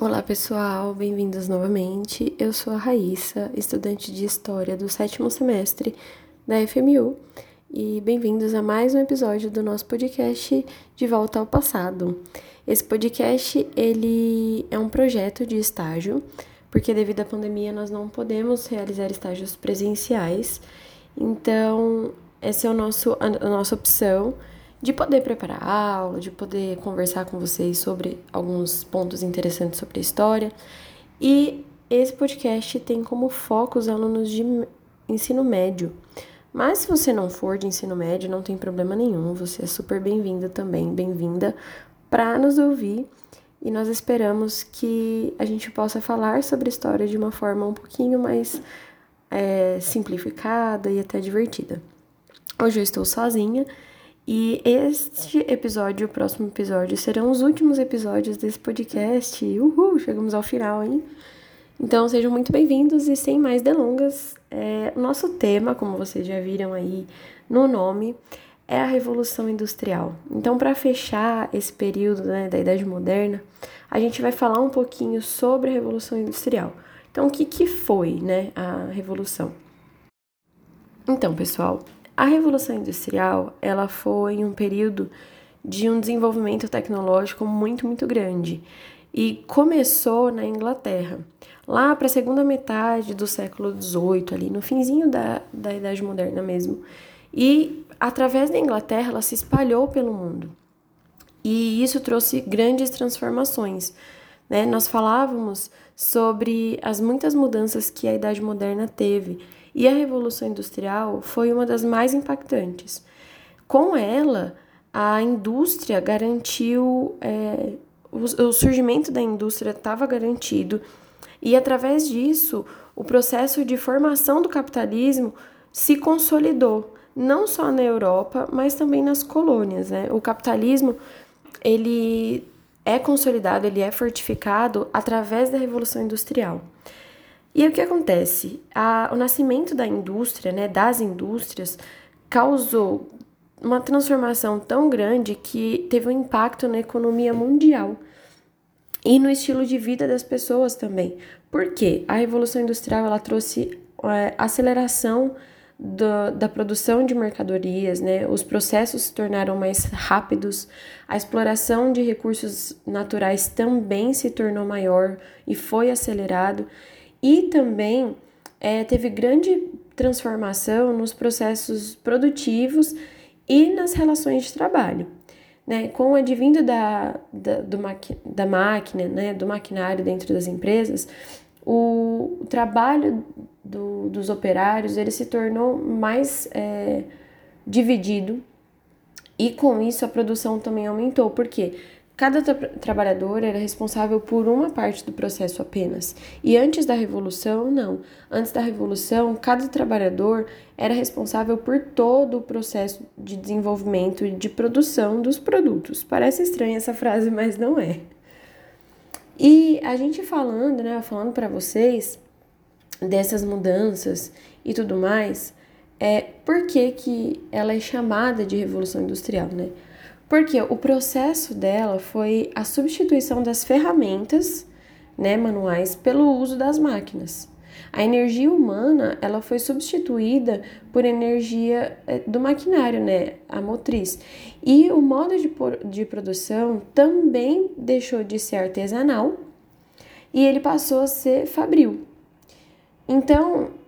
Olá pessoal, bem-vindos novamente. Eu sou a Raíssa, estudante de História do sétimo semestre da FMU, e bem-vindos a mais um episódio do nosso podcast De Volta ao Passado. Esse podcast ele é um projeto de estágio, porque devido à pandemia nós não podemos realizar estágios presenciais. Então, essa é o nosso, a, nossa opção de poder preparar a aula, de poder conversar com vocês sobre alguns pontos interessantes sobre a história. E esse podcast tem como foco os alunos de ensino médio. Mas se você não for de ensino médio, não tem problema nenhum, você é super bem-vindo também, bem-vinda para nos ouvir. E nós esperamos que a gente possa falar sobre história de uma forma um pouquinho mais é, simplificada e até divertida. Hoje eu estou sozinha e este episódio, o próximo episódio, serão os últimos episódios desse podcast. Uhul, chegamos ao final, hein? Então sejam muito bem-vindos e sem mais delongas, é, o nosso tema, como vocês já viram aí no nome, é a Revolução Industrial. Então, para fechar esse período né, da Idade Moderna, a gente vai falar um pouquinho sobre a Revolução Industrial. Então, o que, que foi né, a Revolução? Então, pessoal, a Revolução Industrial, ela foi um período de um desenvolvimento tecnológico muito, muito grande. E começou na Inglaterra, lá para a segunda metade do século XVIII, ali no finzinho da, da Idade Moderna mesmo. E através da Inglaterra, ela se espalhou pelo mundo. E isso trouxe grandes transformações. Né? Nós falávamos sobre as muitas mudanças que a Idade Moderna teve e a Revolução Industrial foi uma das mais impactantes. Com ela, a indústria garantiu, é, o, o surgimento da indústria estava garantido, e através disso, o processo de formação do capitalismo se consolidou, não só na Europa, mas também nas colônias. Né? O capitalismo ele é consolidado, ele é fortificado através da Revolução Industrial. E o que acontece? A, o nascimento da indústria, né, das indústrias, causou uma transformação tão grande que teve um impacto na economia mundial e no estilo de vida das pessoas também. Por quê? A Revolução Industrial ela trouxe é, aceleração do, da produção de mercadorias, né? os processos se tornaram mais rápidos, a exploração de recursos naturais também se tornou maior e foi acelerado e também é, teve grande transformação nos processos produtivos e nas relações de trabalho. Né? Com o advindo da, da, do maqui, da máquina, né? do maquinário dentro das empresas, o, o trabalho do, dos operários ele se tornou mais é, dividido e com isso a produção também aumentou. Por quê? Cada tra trabalhador era responsável por uma parte do processo apenas. E antes da revolução, não. Antes da revolução, cada trabalhador era responsável por todo o processo de desenvolvimento e de produção dos produtos. Parece estranha essa frase, mas não é. E a gente falando, né, falando para vocês dessas mudanças e tudo mais, é por que, que ela é chamada de revolução industrial, né? Porque o processo dela foi a substituição das ferramentas né, manuais pelo uso das máquinas. A energia humana ela foi substituída por energia eh, do maquinário, né, a motriz. E o modo de, de produção também deixou de ser artesanal e ele passou a ser fabril. Então,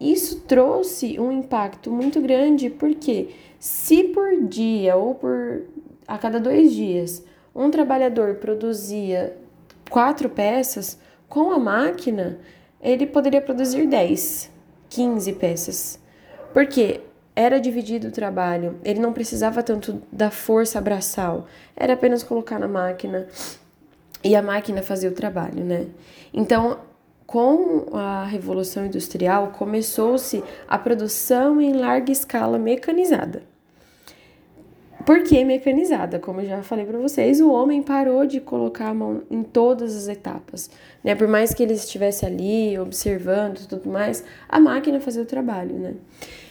isso trouxe um impacto muito grande porque se por dia ou por a cada dois dias um trabalhador produzia quatro peças, com a máquina ele poderia produzir 10, 15 peças. Porque era dividido o trabalho, ele não precisava tanto da força braçal, era apenas colocar na máquina e a máquina fazia o trabalho, né? Então, com a Revolução Industrial, começou-se a produção em larga escala mecanizada. Por que mecanizada? Como eu já falei para vocês, o homem parou de colocar a mão em todas as etapas. Né? Por mais que ele estivesse ali observando e tudo mais, a máquina fazia o trabalho. Né?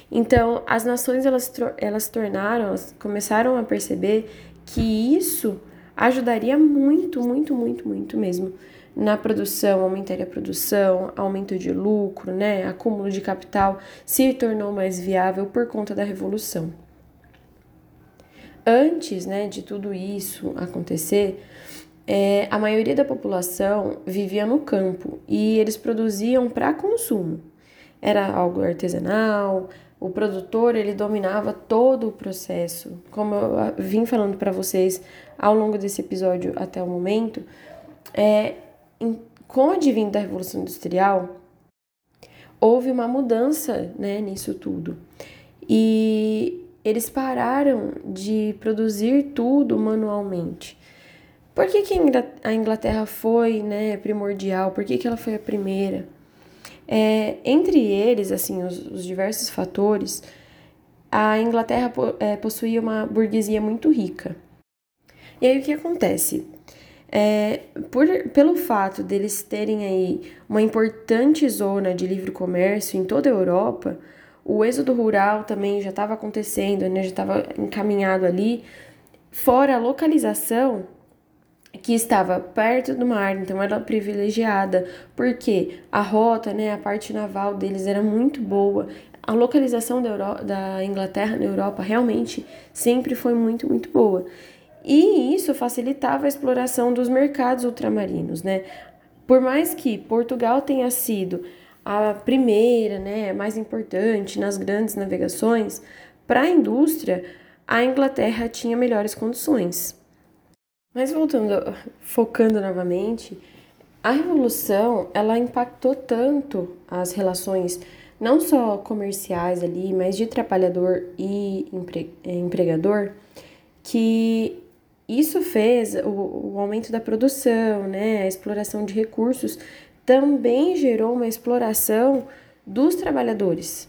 Então, as nações elas, elas tornaram, elas começaram a perceber que isso ajudaria muito, muito, muito, muito mesmo na produção, aumentaria a produção, aumento de lucro, né, acúmulo de capital, se tornou mais viável por conta da revolução. Antes, né, de tudo isso acontecer, é, a maioria da população vivia no campo e eles produziam para consumo. Era algo artesanal, o produtor ele dominava todo o processo. Como eu vim falando para vocês ao longo desse episódio até o momento, é, com o advento da Revolução Industrial, houve uma mudança né, nisso tudo. E eles pararam de produzir tudo manualmente. Por que, que a Inglaterra foi né, primordial? Por que, que ela foi a primeira? É, entre eles, assim, os, os, diversos fatores, a Inglaterra é, possuía uma burguesia muito rica. E aí o que acontece? É, por, pelo fato deles terem aí uma importante zona de livre comércio em toda a Europa, o êxodo rural também já estava acontecendo, né, já estava encaminhado ali, fora a localização que estava perto do mar, então era privilegiada, porque a rota, né, a parte naval deles era muito boa. A localização da, Euro da Inglaterra na Europa realmente sempre foi muito, muito boa. E isso facilitava a exploração dos mercados ultramarinos, né? Por mais que Portugal tenha sido a primeira, né, mais importante nas grandes navegações, para a indústria, a Inglaterra tinha melhores condições. Mas voltando, focando novamente, a revolução, ela impactou tanto as relações não só comerciais ali, mas de trabalhador e empregador, que isso fez o, o aumento da produção, né, a exploração de recursos, também gerou uma exploração dos trabalhadores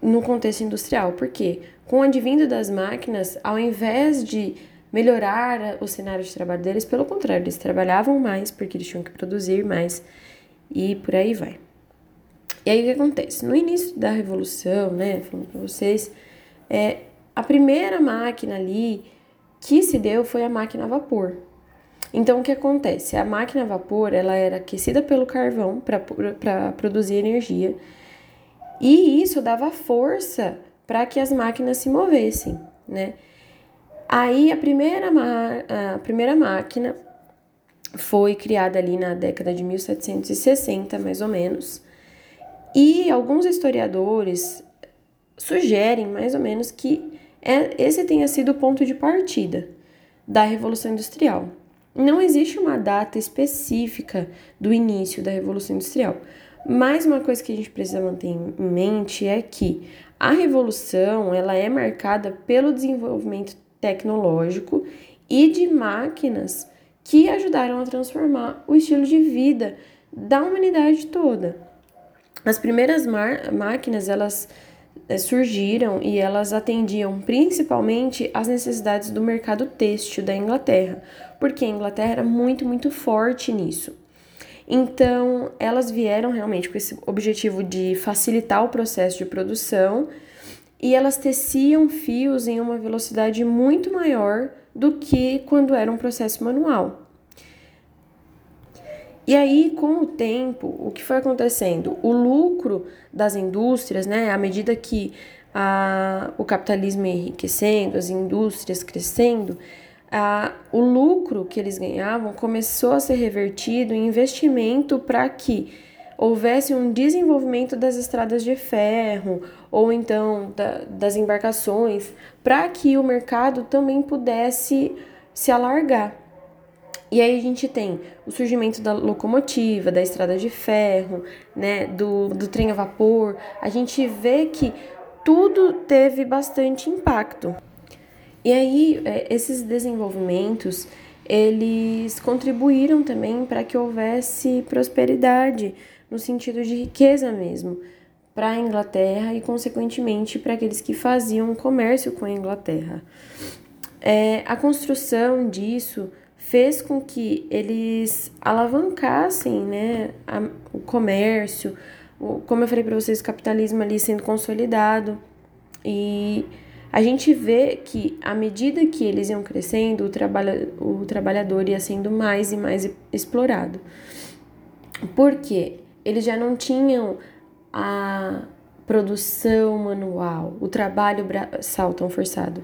no contexto industrial. porque Com o advindo das máquinas, ao invés de melhorar o cenário de trabalho deles, pelo contrário, eles trabalhavam mais porque eles tinham que produzir mais e por aí vai. E aí o que acontece? No início da revolução, né, falando para vocês, é, a primeira máquina ali que se deu foi a máquina a vapor. Então, o que acontece? A máquina a vapor ela era aquecida pelo carvão para produzir energia e isso dava força para que as máquinas se movessem, né? Aí a primeira, a primeira máquina foi criada ali na década de 1760, mais ou menos, e alguns historiadores sugerem mais ou menos que esse tenha sido o ponto de partida da Revolução Industrial. Não existe uma data específica do início da Revolução Industrial, mas uma coisa que a gente precisa manter em mente é que a revolução ela é marcada pelo desenvolvimento tecnológico e de máquinas que ajudaram a transformar o estilo de vida da humanidade toda. As primeiras máquinas elas surgiram e elas atendiam principalmente às necessidades do mercado têxtil da Inglaterra, porque a Inglaterra era muito, muito forte nisso. Então, elas vieram realmente com esse objetivo de facilitar o processo de produção e elas teciam fios em uma velocidade muito maior do que quando era um processo manual. E aí, com o tempo, o que foi acontecendo? O lucro das indústrias, né, à medida que a, o capitalismo ia enriquecendo, as indústrias crescendo, a, o lucro que eles ganhavam começou a ser revertido em investimento para que houvesse um desenvolvimento das estradas de ferro ou então da, das embarcações, para que o mercado também pudesse se alargar. E aí a gente tem o surgimento da locomotiva, da estrada de ferro, né, do, do trem a vapor. A gente vê que tudo teve bastante impacto. E aí é, esses desenvolvimentos eles contribuíram também para que houvesse prosperidade no sentido de riqueza mesmo para a Inglaterra e consequentemente para aqueles que faziam comércio com a Inglaterra. É, a construção disso fez com que eles alavancassem né, a, o comércio, o, como eu falei para vocês, o capitalismo ali sendo consolidado e a gente vê que à medida que eles iam crescendo, o, trabalha, o trabalhador ia sendo mais e mais explorado. Porque eles já não tinham a produção manual, o trabalho braçal tão forçado.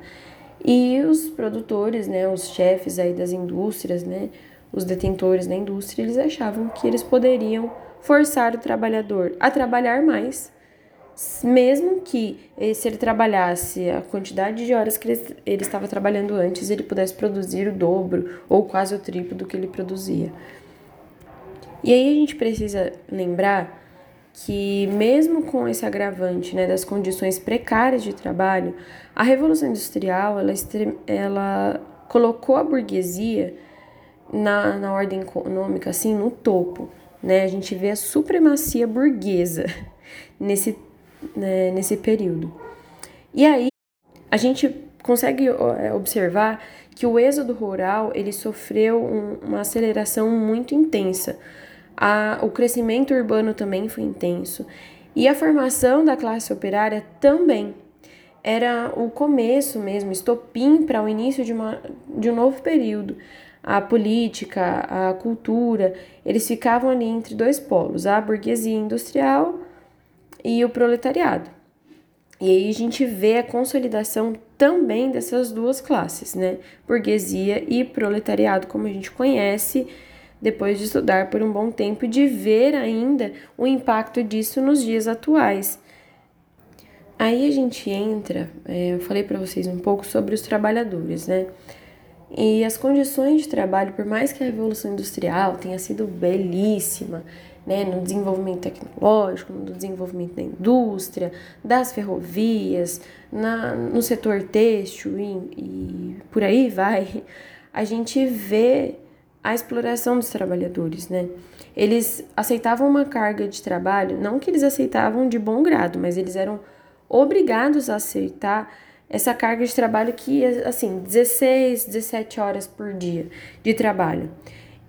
E os produtores, né, os chefes aí das indústrias, né, os detentores da indústria, eles achavam que eles poderiam forçar o trabalhador a trabalhar mais mesmo que se ele trabalhasse a quantidade de horas que ele, ele estava trabalhando antes, ele pudesse produzir o dobro ou quase o triplo do que ele produzia. E aí a gente precisa lembrar que mesmo com esse agravante né, das condições precárias de trabalho, a Revolução Industrial ela, ela colocou a burguesia na, na ordem econômica assim no topo. Né? A gente vê a supremacia burguesa nesse né, nesse período. E aí a gente consegue é, observar que o êxodo rural ele sofreu um, uma aceleração muito intensa. A, o crescimento urbano também foi intenso. E a formação da classe operária também era o começo mesmo, estopim para o início de, uma, de um novo período. A política, a cultura, eles ficavam ali entre dois polos, a burguesia industrial e o proletariado. E aí a gente vê a consolidação também dessas duas classes, né? Burguesia e proletariado, como a gente conhece depois de estudar por um bom tempo e de ver ainda o impacto disso nos dias atuais. Aí a gente entra, é, eu falei para vocês um pouco sobre os trabalhadores, né? E as condições de trabalho, por mais que a Revolução Industrial tenha sido belíssima, né, no desenvolvimento tecnológico, no desenvolvimento da indústria, das ferrovias, na, no setor têxtil e, e por aí vai, a gente vê a exploração dos trabalhadores, né? Eles aceitavam uma carga de trabalho, não que eles aceitavam de bom grado, mas eles eram obrigados a aceitar essa carga de trabalho que, assim, 16, 17 horas por dia de trabalho.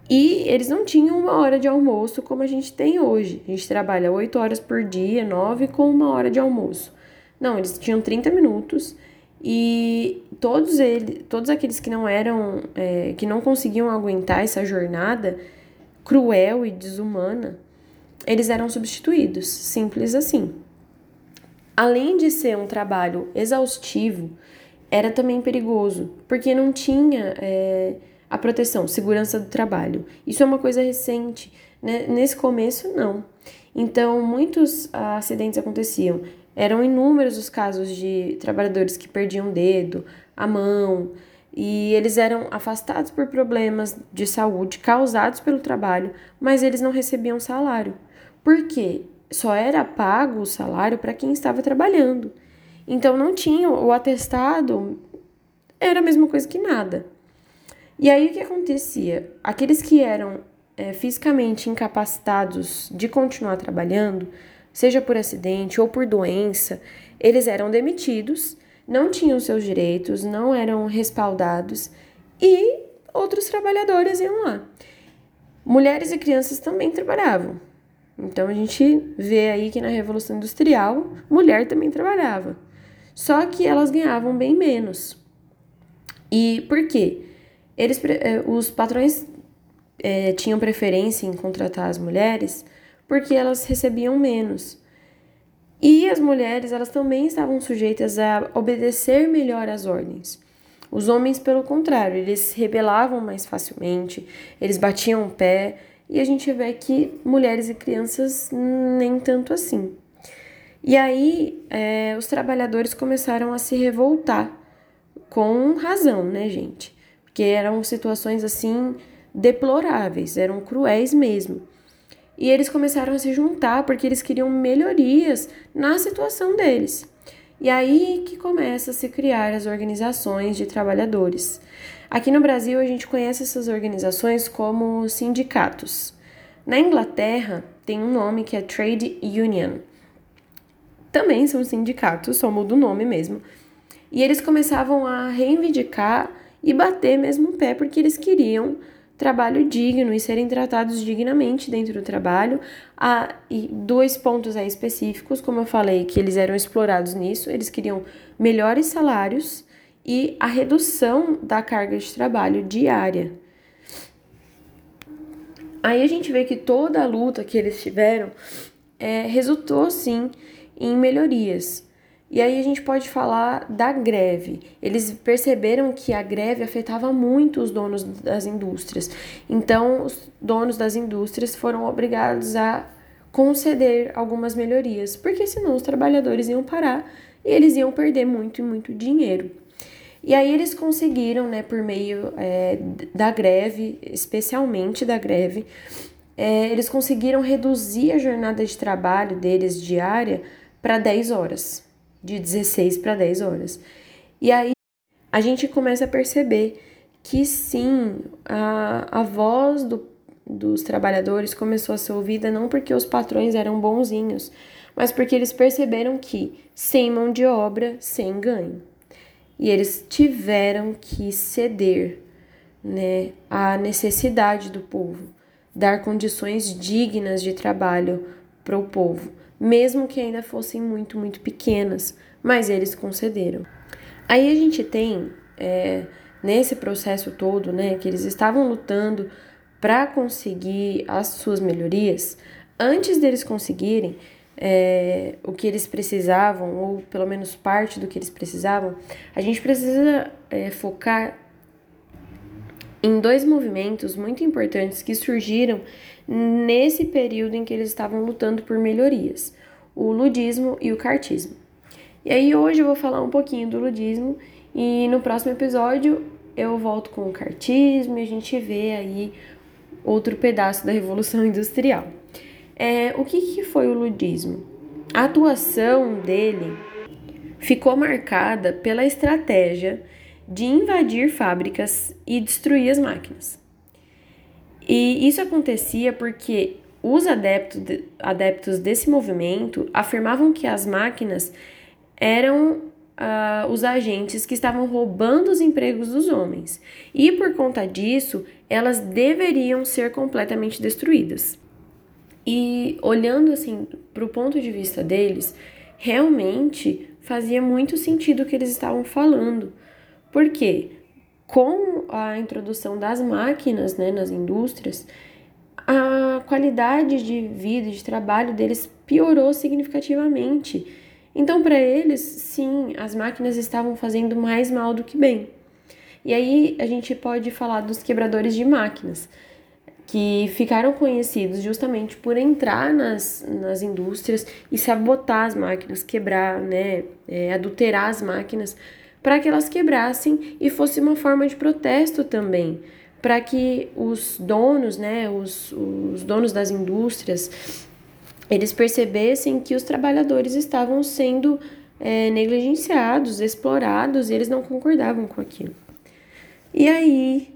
E eles não tinham uma hora de almoço como a gente tem hoje. A gente trabalha 8 horas por dia, 9 com uma hora de almoço. Não, eles tinham 30 minutos e todos eles, todos aqueles que não eram, é, que não conseguiam aguentar essa jornada cruel e desumana, eles eram substituídos, simples assim. Além de ser um trabalho exaustivo, era também perigoso, porque não tinha é, a proteção, segurança do trabalho. Isso é uma coisa recente, né? Nesse começo, não. Então, muitos acidentes aconteciam. Eram inúmeros os casos de trabalhadores que perdiam o dedo, a mão, e eles eram afastados por problemas de saúde causados pelo trabalho, mas eles não recebiam salário. Por quê? Só era pago o salário para quem estava trabalhando. Então não tinha o atestado, era a mesma coisa que nada. E aí o que acontecia? Aqueles que eram é, fisicamente incapacitados de continuar trabalhando, seja por acidente ou por doença, eles eram demitidos, não tinham seus direitos, não eram respaldados e outros trabalhadores iam lá. Mulheres e crianças também trabalhavam. Então a gente vê aí que na Revolução Industrial, mulher também trabalhava. Só que elas ganhavam bem menos. E por quê? Eles, eh, os patrões é, tinham preferência em contratar as mulheres porque elas recebiam menos. E as mulheres, elas também estavam sujeitas a obedecer melhor às ordens. Os homens, pelo contrário, eles se rebelavam mais facilmente, eles batiam o pé, e a gente vê que mulheres e crianças nem tanto assim. E aí, é, os trabalhadores começaram a se revoltar, com razão, né, gente? porque eram situações assim deploráveis, eram cruéis mesmo. E eles começaram a se juntar porque eles queriam melhorias na situação deles. E aí que começa a se criar as organizações de trabalhadores. Aqui no Brasil a gente conhece essas organizações como sindicatos. Na Inglaterra tem um nome que é Trade Union. Também são sindicatos, só muda o nome mesmo. E eles começavam a reivindicar e bater mesmo o pé, porque eles queriam trabalho digno e serem tratados dignamente dentro do trabalho. Ah, e dois pontos aí específicos, como eu falei, que eles eram explorados nisso, eles queriam melhores salários e a redução da carga de trabalho diária. Aí a gente vê que toda a luta que eles tiveram é, resultou sim em melhorias. E aí a gente pode falar da greve. Eles perceberam que a greve afetava muito os donos das indústrias. Então, os donos das indústrias foram obrigados a conceder algumas melhorias, porque senão os trabalhadores iam parar e eles iam perder muito e muito dinheiro. E aí eles conseguiram, né, por meio é, da greve, especialmente da greve, é, eles conseguiram reduzir a jornada de trabalho deles diária para 10 horas de 16 para 10 horas. E aí a gente começa a perceber que sim, a, a voz do, dos trabalhadores começou a ser ouvida não porque os patrões eram bonzinhos, mas porque eles perceberam que sem mão de obra, sem ganho. E eles tiveram que ceder né, à necessidade do povo, dar condições dignas de trabalho para o povo mesmo que ainda fossem muito, muito pequenas, mas eles concederam. Aí a gente tem, é, nesse processo todo, né, que eles estavam lutando para conseguir as suas melhorias, antes deles conseguirem é, o que eles precisavam, ou pelo menos parte do que eles precisavam, a gente precisa é, focar em dois movimentos muito importantes que surgiram nesse período em que eles estavam lutando por melhorias, o ludismo e o cartismo. E aí hoje eu vou falar um pouquinho do ludismo e no próximo episódio eu volto com o cartismo e a gente vê aí outro pedaço da Revolução Industrial. É, o que, que foi o ludismo? A atuação dele ficou marcada pela estratégia de invadir fábricas e destruir as máquinas. E isso acontecia porque os adeptos, de, adeptos desse movimento afirmavam que as máquinas eram uh, os agentes que estavam roubando os empregos dos homens, e por conta disso, elas deveriam ser completamente destruídas. E olhando assim para o ponto de vista deles, realmente fazia muito sentido o que eles estavam falando. Por quê? Com a introdução das máquinas né, nas indústrias, a qualidade de vida e de trabalho deles piorou significativamente. Então, para eles, sim, as máquinas estavam fazendo mais mal do que bem. E aí a gente pode falar dos quebradores de máquinas, que ficaram conhecidos justamente por entrar nas, nas indústrias e sabotar as máquinas, quebrar, né, é, adulterar as máquinas para que elas quebrassem e fosse uma forma de protesto também, para que os donos, né, os, os donos das indústrias, eles percebessem que os trabalhadores estavam sendo é, negligenciados, explorados, e eles não concordavam com aquilo. E aí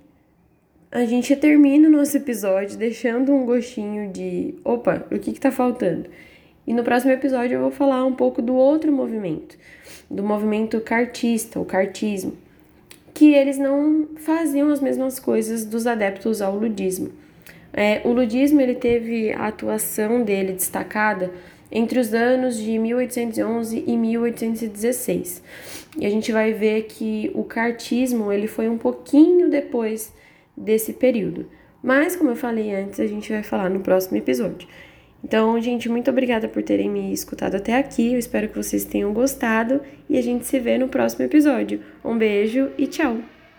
a gente termina o nosso episódio deixando um gostinho de opa, o que está faltando? E no próximo episódio eu vou falar um pouco do outro movimento, do movimento cartista, o cartismo, que eles não faziam as mesmas coisas dos adeptos ao ludismo. É, o ludismo ele teve a atuação dele destacada entre os anos de 1811 e 1816. E a gente vai ver que o cartismo ele foi um pouquinho depois desse período. Mas, como eu falei antes, a gente vai falar no próximo episódio. Então, gente, muito obrigada por terem me escutado até aqui. Eu espero que vocês tenham gostado e a gente se vê no próximo episódio. Um beijo e tchau!